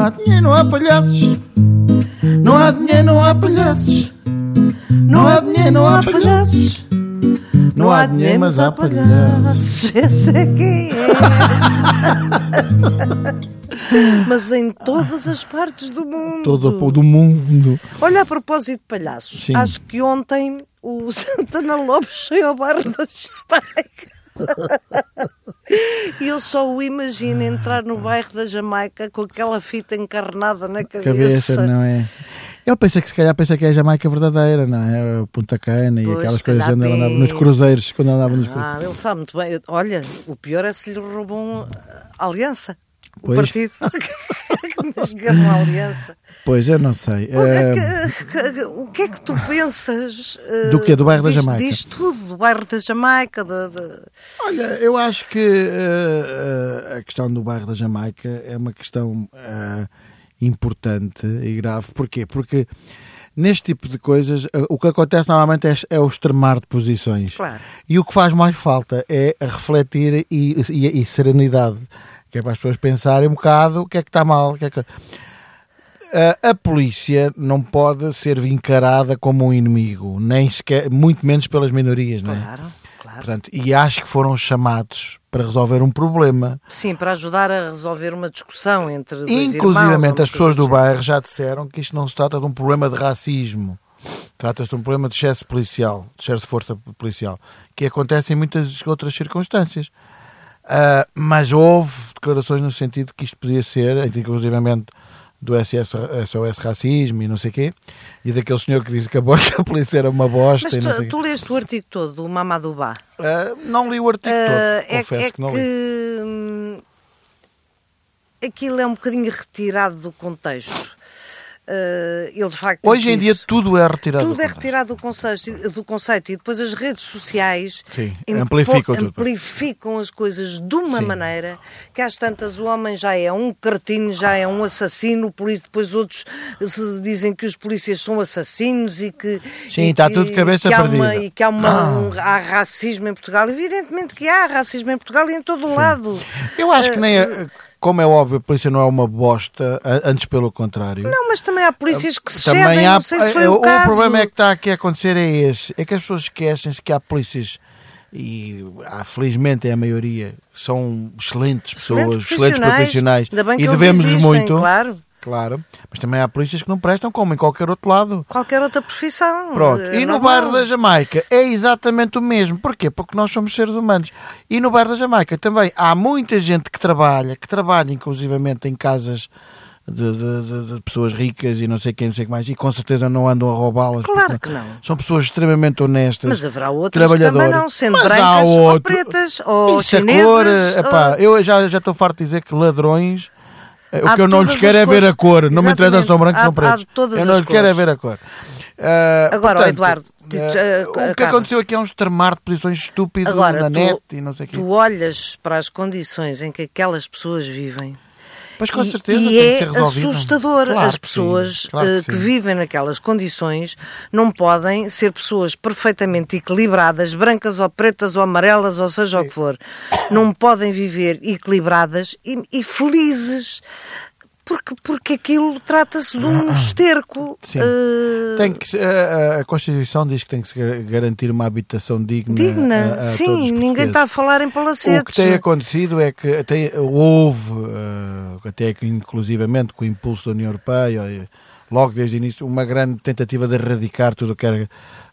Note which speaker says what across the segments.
Speaker 1: há dinheiro, não há palhaços. Não há dinheiro, não há palhaços. Não há dinheiro, não há palhaços. Não há dinheiro, mas há palhaços.
Speaker 2: Essa é quem é Mas em todas as partes do mundo.
Speaker 1: Todo o do mundo.
Speaker 2: Olha, a propósito de palhaços,
Speaker 1: Sim.
Speaker 2: acho que ontem o Santana Lopes foi ao bairro da Jamaica. E eu só o imagino entrar no bairro da Jamaica com aquela fita encarnada na cabeça.
Speaker 1: Cabeça, não é? Ele pensa que se calhar pensa que é a Jamaica verdadeira, não é? O Punta Cana e
Speaker 2: Pois,
Speaker 1: aquelas
Speaker 2: se
Speaker 1: coisas quando ele andava nos cruzeiros, quando andava nos cruzeiros.
Speaker 2: Ah, ele sabe muito bem. Olha, o pior é se lhe roubam a aliança. O
Speaker 1: Pois.
Speaker 2: partido. Jogar uma aliança.
Speaker 1: Pois, eu não sei.
Speaker 2: O
Speaker 1: Eh,
Speaker 2: que, que- o que é que tu pensas? eh,
Speaker 1: Do quê? Do bairro da
Speaker 2: diz-
Speaker 1: Jamaica?
Speaker 2: Diz tudo, do bairro da Jamaica. Da, da-
Speaker 1: Olha, eu acho que eh, a questão do bairro da Jamaica é uma questão eh, importante e grave. Porquê? Porque neste tipo de coisas o que acontece normalmente é, é o extremar de posições.
Speaker 2: Claro.
Speaker 1: E o que faz mais falta é a refletir e, e- e serenidade. Que é para as pessoas pensarem um bocado o que é que está mal. que é que- A, a polícia não pode ser encarada como um inimigo, nem sequer, muito menos pelas minorias, não é?
Speaker 2: Claro, claro.
Speaker 1: Portanto, e acho que foram chamados para resolver um problema.
Speaker 2: Sim, para ajudar a resolver uma discussão entre dois irmãos,
Speaker 1: Inclusivamente
Speaker 2: uma
Speaker 1: as pessoas do bairro já disseram que isto não se trata de um problema de racismo. Trata-se de um problema de excesso policial, de excesso de força policial, que acontece em muitas outras circunstâncias. Ah, mas houve declarações no sentido que isto podia ser, inclusivamente do SS, SOS Racismo e não sei o quê, e daquele senhor que disse que a, bo- que a polícia era uma bosta
Speaker 2: Mas tu,
Speaker 1: o
Speaker 2: tu leste o artigo todo do Mamadou Ba.
Speaker 1: Ah, não li o artigo
Speaker 2: Ah,
Speaker 1: todo,
Speaker 2: é,
Speaker 1: confesso
Speaker 2: é
Speaker 1: que não li.
Speaker 2: que hum, aquilo é um bocadinho retirado do contexto. Ah, ele de facto
Speaker 1: Hoje em
Speaker 2: disse
Speaker 1: dia
Speaker 2: isso.
Speaker 1: tudo é retirado
Speaker 2: tudo
Speaker 1: do
Speaker 2: é retirado do conceito, do conceito e depois as redes sociais
Speaker 1: Sim, amplificam
Speaker 2: amplificam as coisas de uma
Speaker 1: Sim.
Speaker 2: maneira que às tantas o homem já é um cretino, já é um assassino, o polícia, depois outros dizem que os polícias são assassinos e que
Speaker 1: Sim,
Speaker 2: e
Speaker 1: está
Speaker 2: que-
Speaker 1: tudo de cabeça
Speaker 2: que há uma,
Speaker 1: perdida.
Speaker 2: e que há, uma, um- há racismo em Portugal. Evidentemente que há racismo em Portugal e em todo o lado.
Speaker 1: Eu acho que nem,
Speaker 2: Ah,
Speaker 1: é- como é óbvio, a polícia não é uma bosta, antes pelo contrio.
Speaker 2: Não, mas também há polícias que se
Speaker 1: Também
Speaker 2: cedem,
Speaker 1: há,
Speaker 2: não sei se foi
Speaker 1: eh,
Speaker 2: o, caso.
Speaker 1: problema é que está aqui a acontecer é esse, é que as pessoas esquecem-se que há polícias e felizmente é a maioria, são excelentes pessoas, excelentes profissionais,
Speaker 2: Ainda bem que
Speaker 1: e devemos-lhes muito,
Speaker 2: claro.
Speaker 1: Claro, mas também há polícias que não prestam como em qualquer outro lado.
Speaker 2: Qualquer outra profissão.
Speaker 1: Pronto,
Speaker 2: é
Speaker 1: e no bairro da Jamaica é exatamente o mesmo. Porquê? Porque nós somos seres humanos. E no bairro da Jamaica também há muita gente que trabalha, que trabalha inclusivamente em casas de, de- de- pessoas ricas e não sei quem, não sei o que mais, e com certeza não andam a roubá-las.
Speaker 2: Claro que não.
Speaker 1: São pessoas extremamente honestas.
Speaker 2: Mas haverá outras que também
Speaker 1: trabalhadoras.
Speaker 2: não, sendo
Speaker 1: Mas há
Speaker 2: brancas ou pretas ou chinesas.
Speaker 1: cor, epá,
Speaker 2: ou-
Speaker 1: eu já já estou farto de dizer que ladrões. Eh,
Speaker 2: Há
Speaker 1: O que eu não lhes quero é ver a cor. Não me interessa se são brancos ou pretos. eu não lhes quero é ver a cor. Ah,
Speaker 2: Agora,
Speaker 1: portanto,
Speaker 2: Eduardo, ah,
Speaker 1: o que aconteceu aqui é um extremar de posições estúpidas
Speaker 2: Agora,
Speaker 1: na
Speaker 2: tu,
Speaker 1: net e não sei o quê.
Speaker 2: tu olhas para as condições em que aquelas pessoas vivem.
Speaker 1: Pois com
Speaker 2: e,
Speaker 1: certeza
Speaker 2: e é
Speaker 1: que
Speaker 2: assustador.
Speaker 1: Claro
Speaker 2: As
Speaker 1: que sim,
Speaker 2: pessoas
Speaker 1: claro
Speaker 2: eh,
Speaker 1: que
Speaker 2: que
Speaker 1: sim.
Speaker 2: vivem naquelas condições não podem ser pessoas perfeitamente equilibradas, brancas ou pretas ou amarelas, ou seja o que for. Não podem viver equilibradas e, e felizes. Porque, porque aquilo trata-se de um esterco.
Speaker 1: Sim.
Speaker 2: eh,
Speaker 1: Tem que, a, a- Constituição diz que tem que se gar- garantir uma habitação digna.
Speaker 2: digna.
Speaker 1: a- a
Speaker 2: Sim, ninguém está a falar em palacetes.
Speaker 1: O que tem acontecido é que tem, houve, eh, até que inclusivamente com o impulso da União Europeia, eh, logo desde o início, uma grande tentativa de erradicar tudo o que era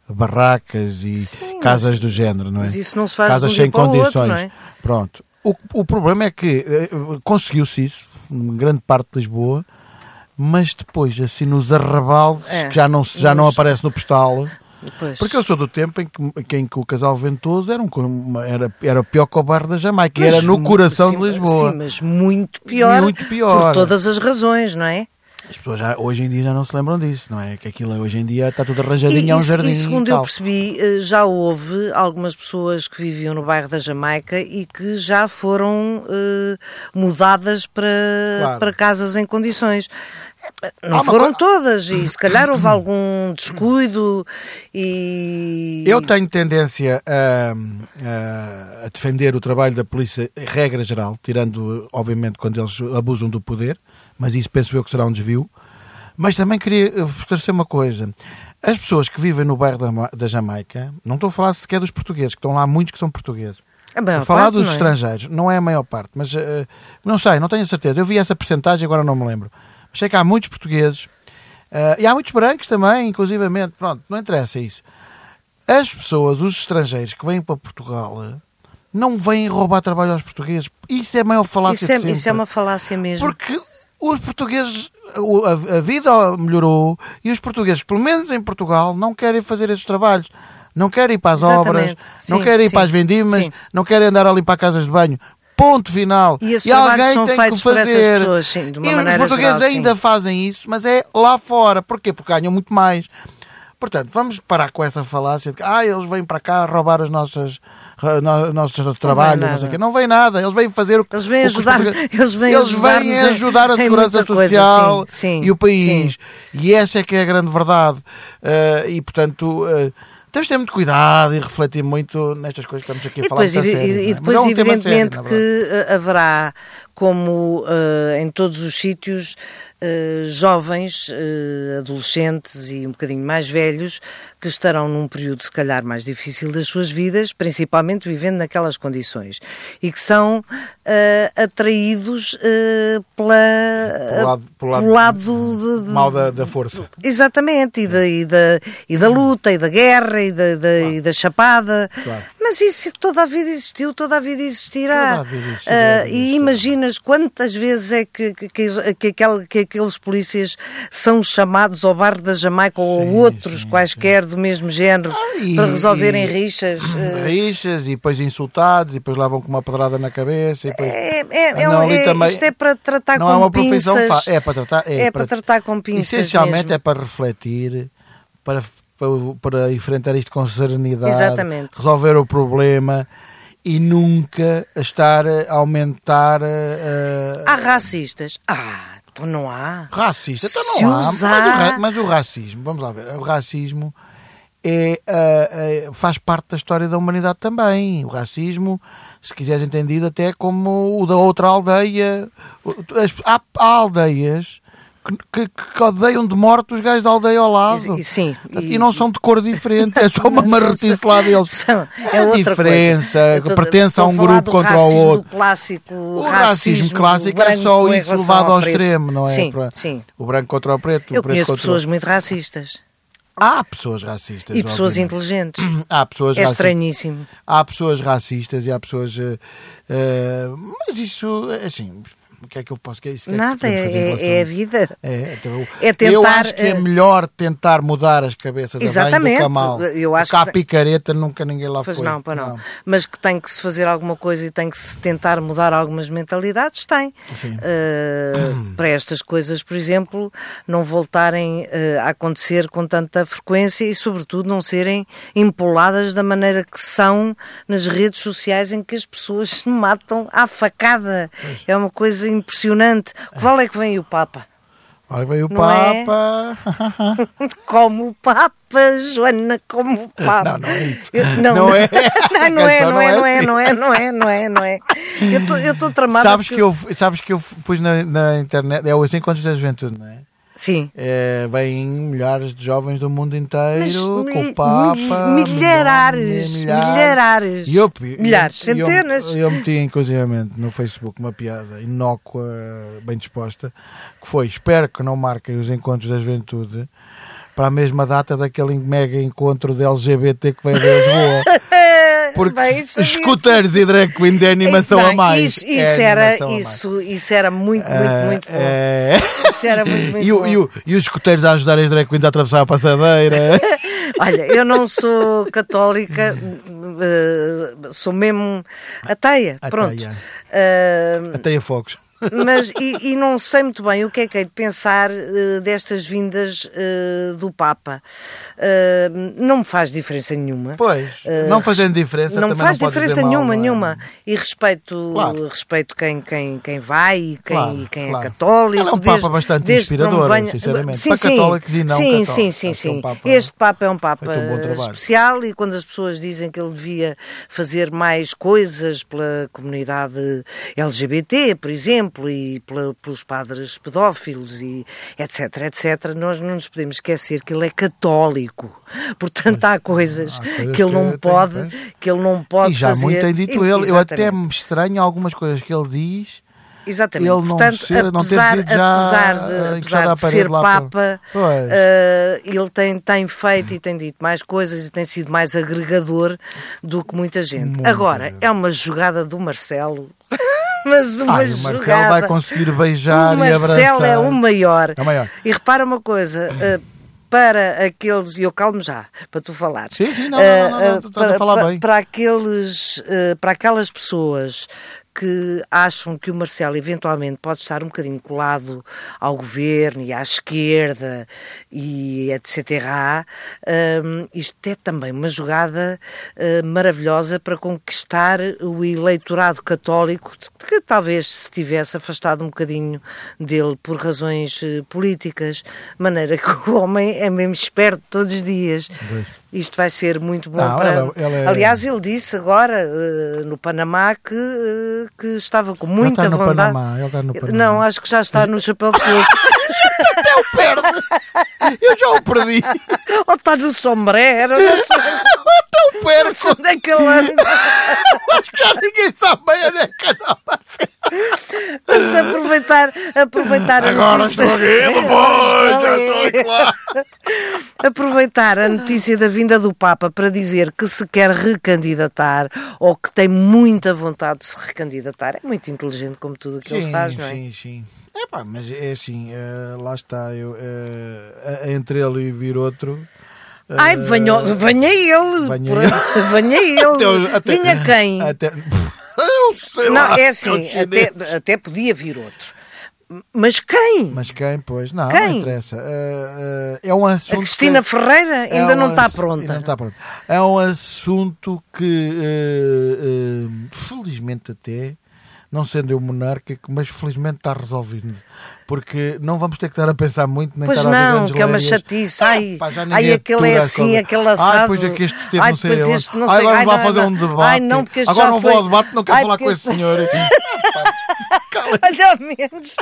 Speaker 1: barracas e
Speaker 2: Sim,
Speaker 1: casas
Speaker 2: mas-
Speaker 1: do género, não é?
Speaker 2: mas isso não se faz
Speaker 1: Casas
Speaker 2: um
Speaker 1: sem
Speaker 2: outro,
Speaker 1: condições.
Speaker 2: não é?
Speaker 1: Pronto. O, o problema é que eh, conseguiu-se isso, em grande parte de Lisboa, mas depois, assim, nos arrabaldes,
Speaker 2: É,
Speaker 1: que já não, já não
Speaker 2: nos-
Speaker 1: aparece no postal.
Speaker 2: Pois.
Speaker 1: Porque eu sou do tempo em que, em que o casal Ventoso era, um, era, era pior que o bairro da Jamaica,
Speaker 2: Mas
Speaker 1: era no coração
Speaker 2: sim,
Speaker 1: de Lisboa.
Speaker 2: Sim, mas muito pior.
Speaker 1: Muito pior.
Speaker 2: Por todas as razões, não é?
Speaker 1: As pessoas já, hoje em dia já não se lembram disso, não é? Que aquilo hoje em dia está tudo arranjadinho,
Speaker 2: E,
Speaker 1: é um jardim
Speaker 2: e segundo
Speaker 1: e
Speaker 2: eu percebi, eh, já houve algumas pessoas que viviam no bairro da Jamaica e que já foram eh, mudadas para,
Speaker 1: Claro.
Speaker 2: para casas em condições. Não foram todas, e se calhar houve algum descuido e.
Speaker 1: Eu tenho tendência a, a- defender o trabalho da polícia, regra geral, tirando, obviamente, quando eles abusam do poder, mas isso penso eu que será um desvio. Mas também queria esclarecer uma coisa. As pessoas que vivem no bairro da, da Jamaica, não estou a falar sequer dos portugueses, que estão lá muitos que são portugueses.
Speaker 2: A
Speaker 1: falar
Speaker 2: parte,
Speaker 1: dos
Speaker 2: não é?
Speaker 1: estrangeiros, não é a maior parte, mas eh, não sei, não tenho certeza. Eu vi essa percentagem, agora não me lembro. Mas sei que há muitos portugueses eh, e há muitos brancos também, inclusivamente. Pronto, não interessa isso. As pessoas, os estrangeiros que vêm para Portugal, eh, não vêm roubar trabalho aos portugueses. Isso é a maior falácia
Speaker 2: Isso é, isso é uma falácia mesmo.
Speaker 1: Porque os portugueses, a, vida melhorou e os portugueses, pelo menos em Portugal, não querem fazer esses trabalhos. Não querem ir para as
Speaker 2: Exatamente.
Speaker 1: obras, não
Speaker 2: Sim,
Speaker 1: querem ir
Speaker 2: sim,
Speaker 1: para as vendimas,
Speaker 2: sim.
Speaker 1: não querem andar ali para casas de banho. Ponto final.
Speaker 2: E trabalhos
Speaker 1: alguém
Speaker 2: são
Speaker 1: tem
Speaker 2: feitos
Speaker 1: que fazer.
Speaker 2: pessoas, sim,
Speaker 1: e os portugueses
Speaker 2: geral,
Speaker 1: ainda fazem isso, mas é lá fora. Porquê? Porque ganham muito mais. Portanto, vamos parar com essa falácia de que ah, eles vêm para cá roubar as nossas no- nossos trabalhos, não,
Speaker 2: nada.
Speaker 1: sei o quê. Não vem nada, eles vêm fazer o que
Speaker 2: Eles vêm
Speaker 1: que
Speaker 2: ajudar-
Speaker 1: portugueses-
Speaker 2: eles vêm
Speaker 1: eles vêm ajudar a segurança
Speaker 2: muita coisa,
Speaker 1: social
Speaker 2: sim, sim,
Speaker 1: e o país.
Speaker 2: sim.
Speaker 1: E essa é que é a grande verdade. Eh, e portanto. eh, temos de ter muito cuidado e refletir muito nestas coisas que estamos aqui a
Speaker 2: E
Speaker 1: falar.
Speaker 2: depois,
Speaker 1: sério,
Speaker 2: e
Speaker 1: não é?
Speaker 2: depois
Speaker 1: é um sério,
Speaker 2: evidentemente, que eh, haverá, como eh, em todos os sítios, eh, jovens, eh, adolescentes e um bocadinho mais velhos, que estarão num período, se calhar, mais difícil das suas vidas, principalmente vivendo naquelas condições, e que são atraídos pela,
Speaker 1: Pelo lado- pelo lado-
Speaker 2: pelo lado de-
Speaker 1: mal da, da força.
Speaker 2: Exatamente, e da, e da, e da luta, e da guerra, e da, da, e da chapada.
Speaker 1: Claro.
Speaker 2: Mas isso toda a vida existiu, toda a vida existirá.
Speaker 1: Toda a vida vida
Speaker 2: e
Speaker 1: existiu.
Speaker 2: Imaginas quantas vezes é que, que, que, que aquele- que aqueles polícias são chamados ao bar da Jamaica ou
Speaker 1: Sim,
Speaker 2: outros
Speaker 1: sim,
Speaker 2: quaisquer do mesmo género
Speaker 1: e-
Speaker 2: para resolverem
Speaker 1: e-
Speaker 2: rixas. eh,
Speaker 1: Rixas e depois insultados e depois levam com uma pedrada na cabeça. E depois...
Speaker 2: É, é, é,
Speaker 1: ali
Speaker 2: é-
Speaker 1: também-
Speaker 2: isto é para tratar
Speaker 1: não
Speaker 2: com
Speaker 1: é uma profissão
Speaker 2: pinças.
Speaker 1: fácil. É para tratar, é
Speaker 2: É para tratar com pinças
Speaker 1: Essencialmente
Speaker 2: mesmo.
Speaker 1: é para refletir, para, para, para enfrentar isto com serenidade,
Speaker 2: Exatamente.
Speaker 1: resolver o problema e nunca estar a aumentar. eh,
Speaker 2: Há racistas? Ah, então não há.
Speaker 1: Racista, então
Speaker 2: Se
Speaker 1: não há. Mas, o
Speaker 2: usar-
Speaker 1: mas o racismo, vamos lá ver, o racismo é, ah, ah, faz parte da história da humanidade também. O racismo, se quiseres entendido, até como o da outra aldeia. As- Há, há aldeias que, que- odeiam de morte os gajos da aldeia ao lado.
Speaker 2: E- sim,
Speaker 1: E,
Speaker 2: e-
Speaker 1: não são de cor diferente, é só uma marretice lá deles.
Speaker 2: São- é
Speaker 1: a diferença,
Speaker 2: coisa.
Speaker 1: Que pertence a um grupo contra o
Speaker 2: racismo
Speaker 1: outro.
Speaker 2: clássico,
Speaker 1: O racismo, clássico é só isso levado ao
Speaker 2: preto.
Speaker 1: extremo, não é?
Speaker 2: Sim,
Speaker 1: Para-
Speaker 2: sim.
Speaker 1: O branco contra o preto.
Speaker 2: Eu
Speaker 1: o preto
Speaker 2: conheço
Speaker 1: contra
Speaker 2: pessoas
Speaker 1: o...
Speaker 2: muito racistas
Speaker 1: Há pessoas racistas.
Speaker 2: e pessoas
Speaker 1: obviamente.
Speaker 2: inteligentes.
Speaker 1: Há pessoas
Speaker 2: É
Speaker 1: racistas.
Speaker 2: estranhíssimo.
Speaker 1: Há pessoas racistas e há pessoas. eh, eh, mas isso, é assim, o que é que eu posso. que é isso- que é que
Speaker 2: Nada, é,
Speaker 1: relação
Speaker 2: é, é
Speaker 1: a
Speaker 2: a vida.
Speaker 1: É, então,
Speaker 2: É
Speaker 1: eu
Speaker 2: tentar,
Speaker 1: acho que é
Speaker 2: eh,
Speaker 1: melhor tentar mudar as cabeças a do que a
Speaker 2: Exatamente.
Speaker 1: mal.
Speaker 2: Eu acho
Speaker 1: Porque
Speaker 2: que-
Speaker 1: picareta nunca ninguém lá
Speaker 2: Pois
Speaker 1: foi.
Speaker 2: não, pois não. Mas que tem que se fazer alguma coisa e tem que se tentar mudar algumas mentalidades, tem. Uh, para estas coisas, por exemplo, não voltarem uh, a acontecer com tanta frequência e, sobretudo, não serem empoladas da maneira que são nas redes sociais em que as pessoas se matam à facada. É uma coisa impressionante. Qual é que vem o Papa?
Speaker 1: Olha, veio o
Speaker 2: Não é?
Speaker 1: Papa.
Speaker 2: Como o Papa, Joana, como o Papa.
Speaker 1: Não, não é isso.
Speaker 2: Eu-
Speaker 1: Não é.
Speaker 2: Não, não é, não é,
Speaker 1: não
Speaker 2: não
Speaker 1: é
Speaker 2: é,
Speaker 1: assim.
Speaker 2: não é, não é, não é, não é. Eu estou tramada.
Speaker 1: sabes,
Speaker 2: porque-
Speaker 1: que eu, sabes que eu pus na, na internet, é os encontros da juventude, não é?
Speaker 2: Sim.
Speaker 1: É, vêm milhares de jovens do mundo inteiro
Speaker 2: Mas
Speaker 1: com o Papa.
Speaker 2: mil- milhares, milhares.
Speaker 1: E eu,
Speaker 2: Milhares,
Speaker 1: eu-
Speaker 2: centenas.
Speaker 1: Eu, eu meti inclusivamente no Facebook uma piada inócua, bem disposta, que foi: espero que não marquem os encontros da juventude para a mesma data daquele mega encontro de LGBT que vai em Lisboa. Porque
Speaker 2: Bem, isso
Speaker 1: escuteiros e drag queen de animação
Speaker 2: Bem,
Speaker 1: a mais.
Speaker 2: Isso,
Speaker 1: É
Speaker 2: isso era,
Speaker 1: animação a mais.
Speaker 2: isso, isso era muito, muito,
Speaker 1: Ah,
Speaker 2: muito bom.
Speaker 1: é.
Speaker 2: Isso era muito, muito
Speaker 1: E,
Speaker 2: bom.
Speaker 1: e o- e os escuteiros a ajudar as drag queens a atravessar a passadeira.
Speaker 2: Olha, eu não sou católica, eh, sou mesmo ateia. Pronto.
Speaker 1: Ateia.
Speaker 2: Eh,
Speaker 1: Até a fogos.
Speaker 2: Mas, e, e, não sei muito bem o que é que é de pensar uh, destas vindas uh, do Papa. Uh, não me faz diferença nenhuma.
Speaker 1: Pois, não fazendo diferença
Speaker 2: Não me faz
Speaker 1: não
Speaker 2: diferença
Speaker 1: mal,
Speaker 2: nenhuma,
Speaker 1: é?
Speaker 2: nenhuma. E respeito,
Speaker 1: claro.
Speaker 2: respeito quem, quem, quem vai e quem,
Speaker 1: claro,
Speaker 2: quem
Speaker 1: claro.
Speaker 2: é católico.
Speaker 1: Ele é um
Speaker 2: desde,
Speaker 1: Papa bastante inspirador,
Speaker 2: venha...
Speaker 1: sinceramente.
Speaker 2: Sim, sim.
Speaker 1: católicos e não
Speaker 2: sim,
Speaker 1: católicos.
Speaker 2: sim, sim,
Speaker 1: é um
Speaker 2: sim.
Speaker 1: Papa
Speaker 2: Este Papa é um Papa
Speaker 1: um
Speaker 2: especial e quando as pessoas dizem que ele devia fazer mais coisas pela comunidade LGBT, por exemplo, e pela, pelos padres pedófilos e etc, etc, nós não nos podemos esquecer que ele é católico. Portanto, há coisas,
Speaker 1: Há coisas
Speaker 2: que ele não
Speaker 1: que
Speaker 2: pode,
Speaker 1: tem-
Speaker 2: que ele não pode
Speaker 1: E já
Speaker 2: fazer.
Speaker 1: muito tem dito
Speaker 2: E-
Speaker 1: ele. Eu até
Speaker 2: exatamente.
Speaker 1: me estranho algumas coisas que ele diz.
Speaker 2: Exatamente.
Speaker 1: ele não
Speaker 2: Portanto,
Speaker 1: ser-
Speaker 2: apesar, apesar de,
Speaker 1: encostado
Speaker 2: apesar de ser
Speaker 1: lá para-
Speaker 2: Papa,
Speaker 1: Pois.
Speaker 2: eh, ele tem, tem feito e tem dito mais coisas e tem sido mais agregador do que muita gente.
Speaker 1: Muito
Speaker 2: Agora,
Speaker 1: bem.
Speaker 2: é uma jogada do Marcelo. Mas uma
Speaker 1: Ai, o Marcelo
Speaker 2: jogada.
Speaker 1: vai conseguir beijar
Speaker 2: o
Speaker 1: e abraçar.
Speaker 2: é o maior.
Speaker 1: É o maior.
Speaker 2: E repara uma coisa. eh, para aqueles, e eu calmo já, para tu falares.
Speaker 1: Sim, sim, não,
Speaker 2: Eh,
Speaker 1: não, não, não,
Speaker 2: eh,
Speaker 1: tu estás a falar
Speaker 2: para,
Speaker 1: bem.
Speaker 2: para aqueles, eh, para aquelas pessoas que acham que o Marcelo eventualmente pode estar um bocadinho colado ao governo e à esquerda e etc. hum, isto é também uma jogada eh, maravilhosa para conquistar o eleitorado católico que talvez se tivesse afastado um bocadinho dele por razões eh, políticas, de maneira que o homem é mesmo esperto todos os dias.
Speaker 1: Pois.
Speaker 2: Isto vai ser muito bom
Speaker 1: Não,
Speaker 2: para.
Speaker 1: ela- ela é-
Speaker 2: Aliás, ele disse agora eh, no Panamá que, que estava com muita
Speaker 1: está no
Speaker 2: vontade.
Speaker 1: Panamá, ele está no Panamá.
Speaker 2: Não, acho que já está no chapéu de fogo.
Speaker 1: Até o perde! Eu já o perdi!
Speaker 2: Ou está no sombrero, não sei
Speaker 1: Até o perco!
Speaker 2: onde é que ele anda.
Speaker 1: Acho que já ninguém sabe bem onde é que anda.
Speaker 2: Mas aproveitar, aproveitar a
Speaker 1: Agora
Speaker 2: notícia.
Speaker 1: estou aqui, depois, já estou aqui lá.
Speaker 2: aproveitar a notícia da vinda do Papa para dizer que se quer recandidatar ou que tem muita vontade de se recandidatar. É muito inteligente como tudo o que ele faz, não é?
Speaker 1: sim, sim. Epá, mas é assim, eh, lá está, eu, eh, entre ele e vir outro. eh,
Speaker 2: Ai, venha, venha ele!
Speaker 1: venha
Speaker 2: por-
Speaker 1: ele.
Speaker 2: venha ele!
Speaker 1: até-
Speaker 2: Vinha quem?
Speaker 1: Até, eu sei
Speaker 2: Não,
Speaker 1: lá,
Speaker 2: é assim, até, até podia vir outro. Mas quem?
Speaker 1: Mas quem, pois? Não,
Speaker 2: Quem?
Speaker 1: não interessa. Eh, eh, é um assunto.
Speaker 2: A Cristina
Speaker 1: que-
Speaker 2: Ferreira
Speaker 1: é
Speaker 2: ainda
Speaker 1: um
Speaker 2: não está
Speaker 1: ass-
Speaker 2: pronta.
Speaker 1: não está pronta. É um assunto que, eh, felizmente até, não sendo eu monárquico, mas felizmente está resolvido. Porque não vamos ter que estar a pensar muito, nem
Speaker 2: Pois
Speaker 1: estar a ouvir
Speaker 2: não, que é uma chatice. Ai,
Speaker 1: Ah, pá,
Speaker 2: ai aquele é assim,
Speaker 1: coisa.
Speaker 2: aquele assado.
Speaker 1: Ai, pois é que este teve
Speaker 2: Ai,
Speaker 1: não sei onde.
Speaker 2: este não
Speaker 1: Ai,
Speaker 2: sei.
Speaker 1: agora
Speaker 2: ai,
Speaker 1: não vai
Speaker 2: não,
Speaker 1: fazer
Speaker 2: não.
Speaker 1: um debate.
Speaker 2: Ai, não, porque este
Speaker 1: agora
Speaker 2: já
Speaker 1: não
Speaker 2: foi...
Speaker 1: vou ao debate, não quero
Speaker 2: Ai,
Speaker 1: falar com
Speaker 2: este-
Speaker 1: esse senhor.
Speaker 2: Olha, ao menos.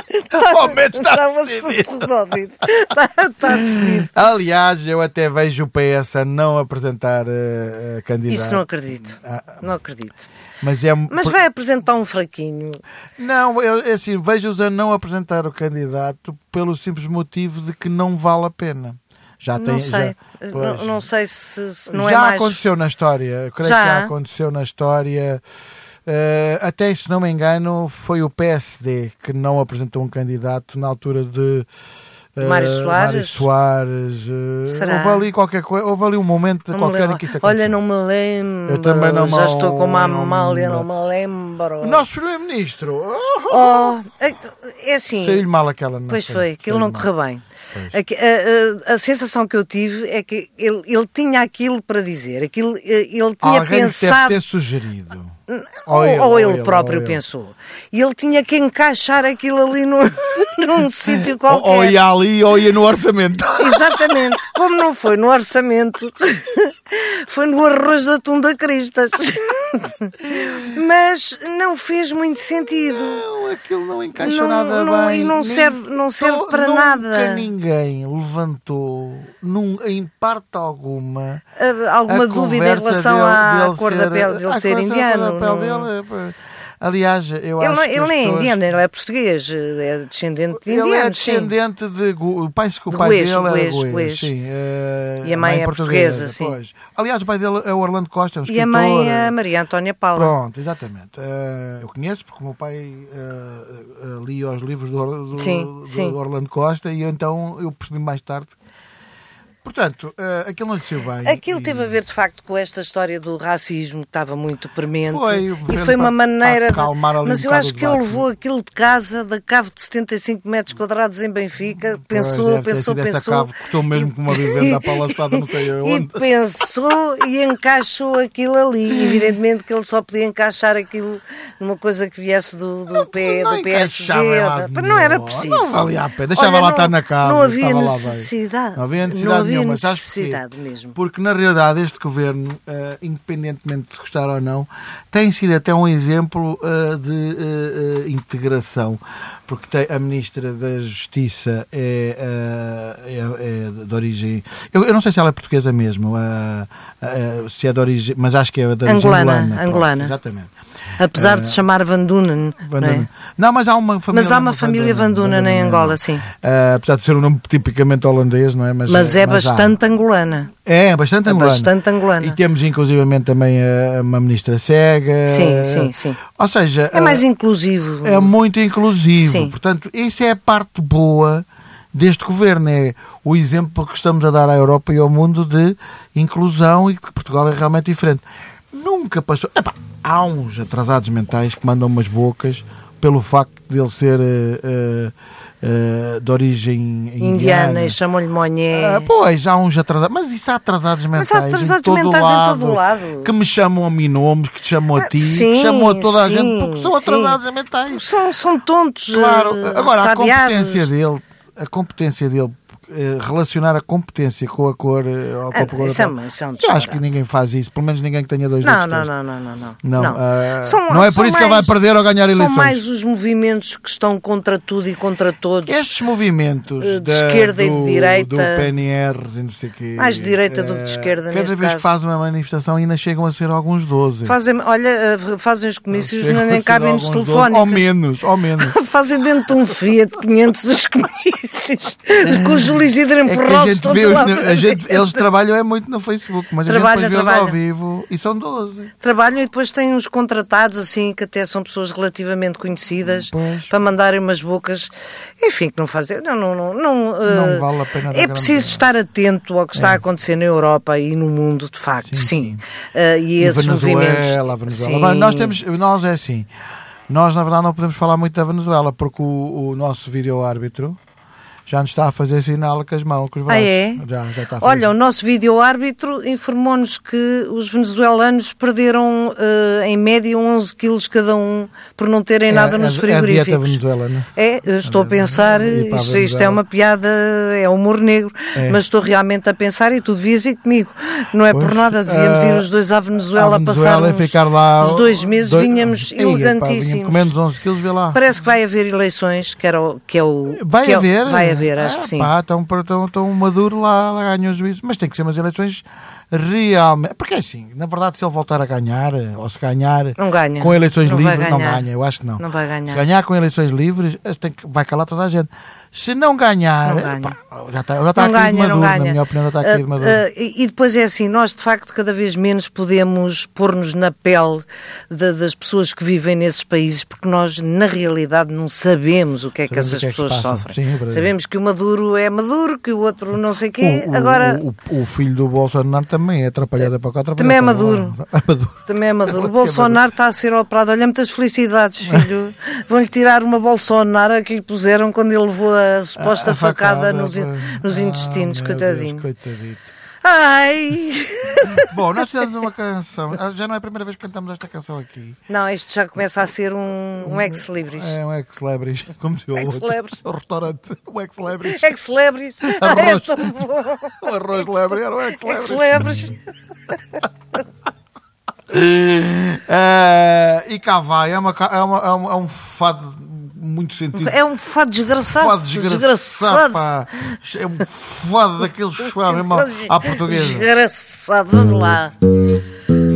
Speaker 1: Ao menos está
Speaker 2: o
Speaker 1: decidido.
Speaker 2: resolvido. Está, está decidido.
Speaker 1: Aliás, eu até vejo o PS a não apresentar uh, candidato.
Speaker 2: Isso não acredito.
Speaker 1: Ah,
Speaker 2: Não acredito.
Speaker 1: Mas é
Speaker 2: Mas vai apresentar um fraquinho.
Speaker 1: Não, eu, é assim, vejo-os a não apresentar o candidato pelo simples motivo de que não vale a pena. Já tem,
Speaker 2: Não sei.
Speaker 1: já-
Speaker 2: não,
Speaker 1: pois.
Speaker 2: não sei se, se não
Speaker 1: já
Speaker 2: é mais.
Speaker 1: aconteceu na história, eu creio
Speaker 2: Já?
Speaker 1: que já aconteceu na história. Eh, até se não me engano, foi o PSD que não apresentou um candidato na altura de
Speaker 2: Mário Soares?
Speaker 1: Mário Soares, eh,
Speaker 2: Será?
Speaker 1: houve ali qualquer coisa, houve ali um momento
Speaker 2: Não
Speaker 1: qualquer em que isso aconteceu.
Speaker 2: Olha, não me lembro.
Speaker 1: Eu também não me
Speaker 2: Já estou com uma
Speaker 1: lembro.
Speaker 2: malha, não me lembro.
Speaker 1: O nosso primeiro-ministro
Speaker 2: Oh, é- é assim.
Speaker 1: saiu-lhe mal aquela não
Speaker 2: Pois foi, aquilo não correu
Speaker 1: mal.
Speaker 2: bem. A, a- a sensação que eu tive é que ele, ele tinha aquilo para dizer, aquilo, eh, ele tinha
Speaker 1: Alguém lhe deve
Speaker 2: pensado.
Speaker 1: ter sugerido.
Speaker 2: Ou, ou ele, próprio
Speaker 1: ou ele.
Speaker 2: pensou. E ele tinha que encaixar aquilo ali no, num sítio qualquer.
Speaker 1: ou ia ali ou ia no orçamento.
Speaker 2: Exatamente. Como não foi no orçamento, foi no arroz da Cristas. Mas não fez muito sentido.
Speaker 1: Não, aquilo não encaixa
Speaker 2: Não-
Speaker 1: nada
Speaker 2: não-
Speaker 1: bem.
Speaker 2: e não
Speaker 1: Nem-
Speaker 2: serve- não serve para
Speaker 1: nunca
Speaker 2: nada.
Speaker 1: ninguém levantou, num, em parte alguma,
Speaker 2: Ah, Alguma dúvida em relação
Speaker 1: dele-
Speaker 2: à
Speaker 1: dele
Speaker 2: cor da
Speaker 1: ser-
Speaker 2: pele dele ser
Speaker 1: da-
Speaker 2: indiano?
Speaker 1: da pele
Speaker 2: não-
Speaker 1: dele, pá. aliás, eu
Speaker 2: Ele,
Speaker 1: acho que
Speaker 2: ele nem é
Speaker 1: pessoas-
Speaker 2: indiano, ele é português, é descendente de
Speaker 1: Ele é
Speaker 2: indianos. sim.
Speaker 1: descendente de. O pai, o
Speaker 2: De
Speaker 1: pai
Speaker 2: Goês,
Speaker 1: dele é
Speaker 2: Goês,
Speaker 1: Goês,
Speaker 2: Goês.
Speaker 1: sim. eh,
Speaker 2: E a mãe é portuguesa, sim.
Speaker 1: pois. Aliás, o pai dele é o Orlando Costa, é um
Speaker 2: E a mãe é a Maria Antónia Paula.
Speaker 1: Pronto, exatamente. Eh, eu conheço porque o meu pai eh, eh, lia os livros do, do-
Speaker 2: Sim,
Speaker 1: do
Speaker 2: sim.
Speaker 1: Orlando Costa e então eu percebi mais tarde Portanto, uh, aquilo não lhe saiu bem.
Speaker 2: Aquilo
Speaker 1: e...
Speaker 2: teve a ver, de facto, com esta história do racismo que estava muito premente.
Speaker 1: Foi,
Speaker 2: e foi uma maneira.
Speaker 1: de...
Speaker 2: Mas
Speaker 1: um
Speaker 2: eu acho que ele levou aquilo de casa, da cave de 75 metros quadrados em Benfica, pensou, pensou, pensou. Essa
Speaker 1: cave custou mesmo com uma vivenda apalaçada, não sei onde.
Speaker 2: E pensou e encaixou aquilo ali. Evidentemente que ele só podia encaixar aquilo numa coisa que viesse do, do, não, P,
Speaker 1: não
Speaker 2: do PSD. Da... Não era preciso.
Speaker 1: Não valia a pena. Deixava Olha, lá estar na cave.
Speaker 2: Não havia necessidade.
Speaker 1: Não havia necessidade
Speaker 2: mesmo.
Speaker 1: Porque na realidade este governo, uh, independentemente de gostar ou não, tem sido até um exemplo uh, de uh, integração. Porque tem, a Ministra da Justiça é, é, é de origem. Eu, eu, não sei se ela é portuguesa mesmo, se é de origem. Mas acho que é de origem
Speaker 2: angolana.
Speaker 1: angolana.
Speaker 2: angolana.
Speaker 1: exatamente.
Speaker 2: Apesar de se chamar Van Dunen. Van Não, é?
Speaker 1: não, mas há uma família.
Speaker 2: Mas há uma família Van Dunen em Angola, sim.
Speaker 1: Uh, apesar de ser um nome tipicamente holandês, não é?
Speaker 2: Mas, mas é, é mas bastante há. angolana.
Speaker 1: É, bastante angolana.
Speaker 2: É bastante angolana.
Speaker 1: E temos inclusivamente também uma ministra cega.
Speaker 2: Sim, sim, sim.
Speaker 1: Ou seja.
Speaker 2: É mais inclusivo.
Speaker 1: É muito inclusivo. Sim. Portanto, essa é a parte boa deste governo. É o exemplo que estamos a dar à Europa e ao mundo de inclusão e que Portugal é realmente diferente. Nunca passou. Epá, há uns atrasados mentais que mandam umas bocas pelo facto de ele ser uh, uh, de origem indiana, indiana
Speaker 2: e chamam-lhe Monhé.
Speaker 1: Uh, pois, há uns atrasados, mas isso há atrasados mentais, mas há atrasados em, todo mentais lado, em todo lado que me chamam a mim nomes, que te chamam a ah, ti, sim, que chamam a toda a sim, gente porque são atrasados sim. mentais.
Speaker 2: São, são tontos.
Speaker 1: Claro, agora
Speaker 2: sabiados.
Speaker 1: a competência dele, a competência dele relacionar a competência com a cor eh, ou com a cor
Speaker 2: isso, é, é
Speaker 1: Eu acho que ninguém faz isso, pelo menos ninguém que tenha dois
Speaker 2: não, não, não, não, não, não,
Speaker 1: não. Não, uh, são, não é por isso mais, que ele vai perder ou ganhar eleições.
Speaker 2: São mais os movimentos que estão contra tudo e contra todos.
Speaker 1: Estes movimentos
Speaker 2: de da, esquerda
Speaker 1: do,
Speaker 2: e de direita.
Speaker 1: Do PNR e não sei quê.
Speaker 2: Mais de direita do que de esquerda,
Speaker 1: Cada vez
Speaker 2: que
Speaker 1: fazem uma manifestação ainda chegam a ser alguns 12.
Speaker 2: Fazem, olha, fazem os comícios, não, nem cabem nos telefónicos.
Speaker 1: Ou menos, ou menos.
Speaker 2: fazem dentro de um Fiat 500 os comícios, com o Júlio Isidro empurrado
Speaker 1: a gente vê os, a gente, eles trabalham é muito no Facebook, mas trabalha, a gente depois vê ao vivo e são 12.
Speaker 2: Trabalham e depois têm uns contratados assim, que até são pessoas relativamente conhecidas, pois. para mandarem umas bocas, enfim, que não fazem. Não, não, não, não,
Speaker 1: não uh, vale a pena.
Speaker 2: É preciso estar atento ao que está é. a acontecer na Europa e no mundo, de facto, sim. sim. Uh, e, e esses
Speaker 1: Venezuela,
Speaker 2: movimentos.
Speaker 1: Venezuela. Nós temos, nós é assim. Nós, na verdade, não podemos falar muito da Venezuela, porque o, o nosso vídeo-árbitro, já nos está a fazer sinal com as mãos, com os braços.
Speaker 2: Ah, é?
Speaker 1: Já, já está a
Speaker 2: fazer Olha, o nosso vídeo-árbitro informou-nos que os venezuelanos perderam uh, em média 11 quilos cada um por não terem é, nada nos frigoríficos.
Speaker 1: É a dieta venezuelana.
Speaker 2: É, estou a pensar, isto, isto, é uma piada, é humor negro, é. mas estou realmente a pensar e tu devias ir comigo. Não é pois, por nada, devíamos uh, ir os dois à Venezuela, Venezuela passar lá os dois meses, dois, vinhamos elegantíssimos.
Speaker 1: Comemos 11 quilos, vê lá.
Speaker 2: Parece que vai haver eleições, que, era que é o...
Speaker 1: Vai
Speaker 2: que
Speaker 1: haver? É
Speaker 2: o, vai haver haver, acho
Speaker 1: ah,
Speaker 2: que sim.
Speaker 1: Pá, maduro lá, lá ganham o juízo. Mas tem que ser umas eleições realmente. Porque é assim, na verdade, se ele voltar a ganhar, ou se ganhar
Speaker 2: ganha.
Speaker 1: com eleições não livres, não ganha. Eu acho que não.
Speaker 2: Não vai ganhar.
Speaker 1: Se ganhar com eleições livres, tem que, vai calar toda a gente. Se não ganhar, não ganha. Pá, já está, já está não ganha, maduro, não ganha. na minha opinião, já está aqui uh, maduro. Uh,
Speaker 2: e depois é assim, nós de facto cada vez menos podemos pôr-nos na pele de, das pessoas que vivem nesses países, porque nós na realidade não sabemos o que é que sabemos essas que é que pessoas sofrem. Sim, é sabemos que o Maduro é Maduro, que o outro não sei quê.
Speaker 1: O,
Speaker 2: Agora
Speaker 1: o, o, o, filho do Bolsonaro também é atrapalhado para cá,
Speaker 2: também é Maduro. é Maduro. Também é Maduro. O Bolsonaro está a ser operado. Olha, muitas felicidades, filho. Vão-lhe tirar uma Bolsonaro que lhe puseram quando ele levou a suposta a, a facada, facada, nos, nos intestinos, ah, coitadinho. Deus, coitadito. Ai!
Speaker 1: Bom, nós fizemos uma canção. Ah, já não é a primeira vez que cantamos esta canção aqui.
Speaker 2: Não, isto já começa a ser um, um ex-libris.
Speaker 1: É, um ex-libris. Como se o
Speaker 2: ex-libris.
Speaker 1: O restaurante. Um ex-libris.
Speaker 2: Ex-libris.
Speaker 1: Arroz.
Speaker 2: É tão bom.
Speaker 1: O arroz lebre era o
Speaker 2: ex-libris. Ex
Speaker 1: uh, e cá vai. É, uma, é, uma, é, um, é um fado muito sentido.
Speaker 2: É um fado desgraçado.
Speaker 1: Fado desgraçado, desgraçado. É um fado daqueles suaves mesmo à portuguesa.
Speaker 2: Desgraçado, vamos lá.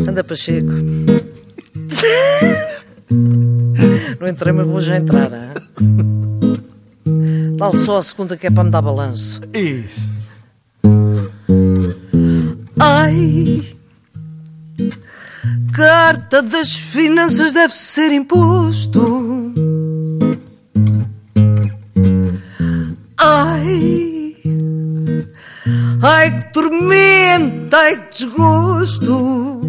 Speaker 2: Anda Pacheco. Não entrei, mas vou já entrar. Dá-lhe só a segunda que é para me dar balanço.
Speaker 1: Isso.
Speaker 2: Ai, carta das finanças deve ser imposto. Ai, ai, dei desgosto.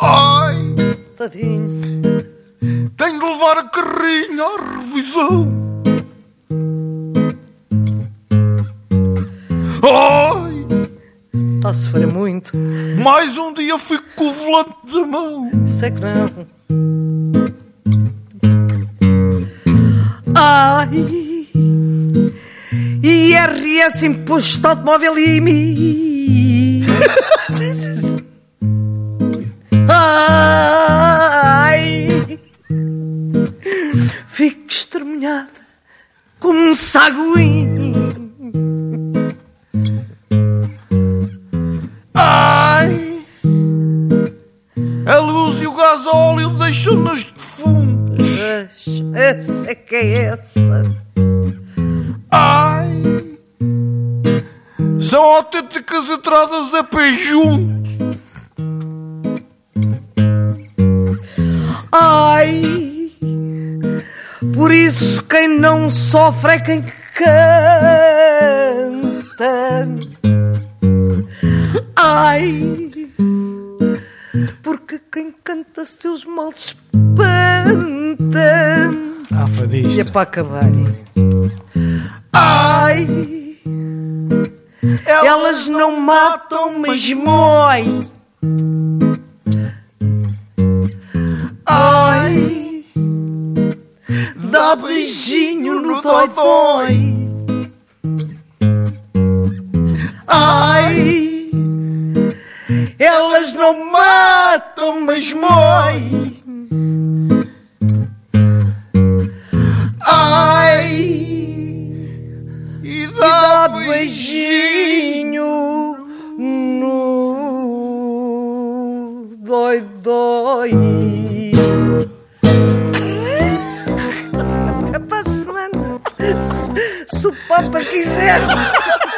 Speaker 1: Ai,
Speaker 2: Tadinho.
Speaker 1: tenho de levar a carrinha à revisão. Ai,
Speaker 2: Está a sofrer muito.
Speaker 1: mais um dia fico com o volante da mão.
Speaker 2: Sei que não. Ai, IRS Imposto Automóvel IMI. Ai, fico exterminada como um saguinho.
Speaker 1: Ai, a luz e o gás óleo deixam-nos defuntos.
Speaker 2: Essa é que é
Speaker 1: são autênticas entradas da pé junto.
Speaker 2: Ai, por isso quem não sofre é quem canta. Ai, porque quem canta seus males espanta.
Speaker 1: Ah,
Speaker 2: E é para acabar. Ai, elas não matam, mas moem. Ai, dá beijinho no dói-dói. Ai, elas não matam, mas moem. O Papa quiser.